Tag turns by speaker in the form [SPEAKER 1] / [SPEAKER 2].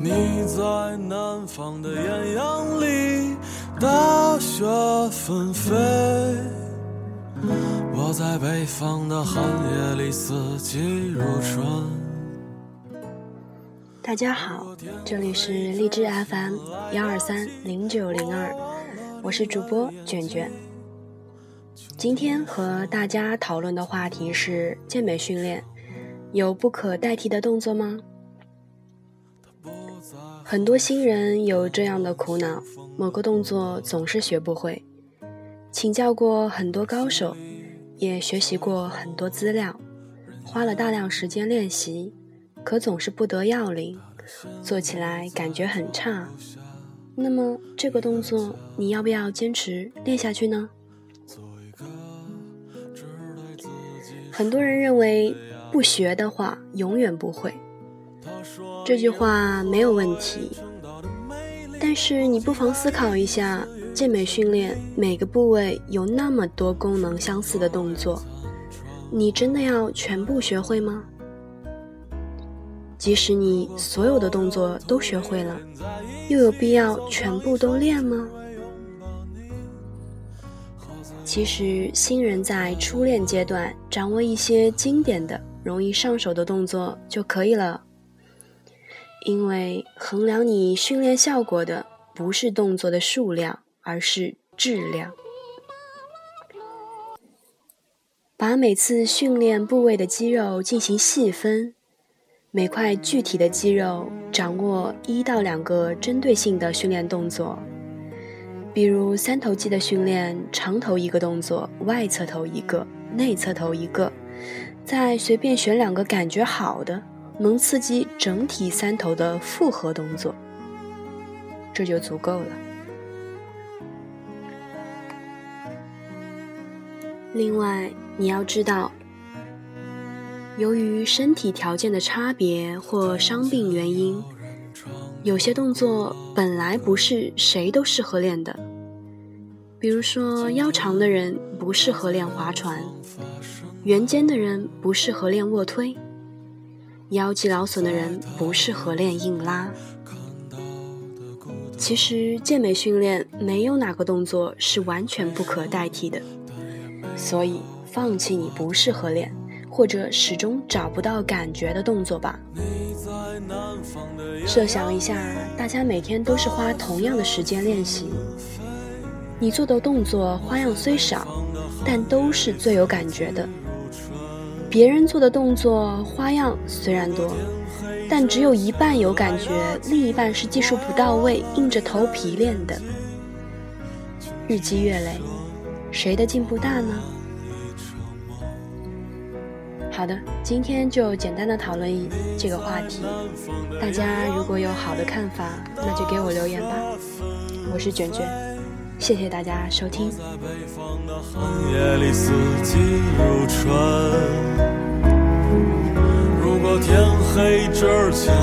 [SPEAKER 1] 你在南方的艳阳里，大雪纷飞；我在北方的寒夜里，四季如春。
[SPEAKER 2] 大家好，这里是荔枝 FM 幺二三零九零二，我是主播卷卷。今天和大家讨论的话题是健美训练，有不可代替的动作吗？很多新人有这样的苦恼：某个动作总是学不会，请教过很多高手，也学习过很多资料，花了大量时间练习，可总是不得要领，做起来感觉很差。那么这个动作你要不要坚持练下去呢？很多人认为不学的话永远不会。这句话没有问题，但是你不妨思考一下：健美训练每个部位有那么多功能相似的动作，你真的要全部学会吗？即使你所有的动作都学会了，又有必要全部都练吗？其实，新人在初练阶段掌握一些经典的、容易上手的动作就可以了。因为衡量你训练效果的不是动作的数量，而是质量。把每次训练部位的肌肉进行细分，每块具体的肌肉掌握一到两个针对性的训练动作，比如三头肌的训练，长头一个动作，外侧头一个，内侧头一个，再随便选两个感觉好的。能刺激整体三头的复合动作，这就足够了。另外，你要知道，由于身体条件的差别或伤病原因，有些动作本来不是谁都适合练的。比如说，腰长的人不适合练划船，圆肩的人不适合练卧推。腰肌劳损的人不适合练硬拉。其实健美训练没有哪个动作是完全不可代替的，所以放弃你不适合练或者始终找不到感觉的动作吧。设想一下，大家每天都是花同样的时间练习，你做的动作花样虽少，但都是最有感觉的。别人做的动作花样虽然多，但只有一半有感觉，另一半是技术不到位，硬着头皮练的。日积月累，谁的进步大呢？好的，今天就简单的讨论这个话题。大家如果有好的看法，那就给我留言吧。我是卷卷，谢谢大家收听。天黑之前，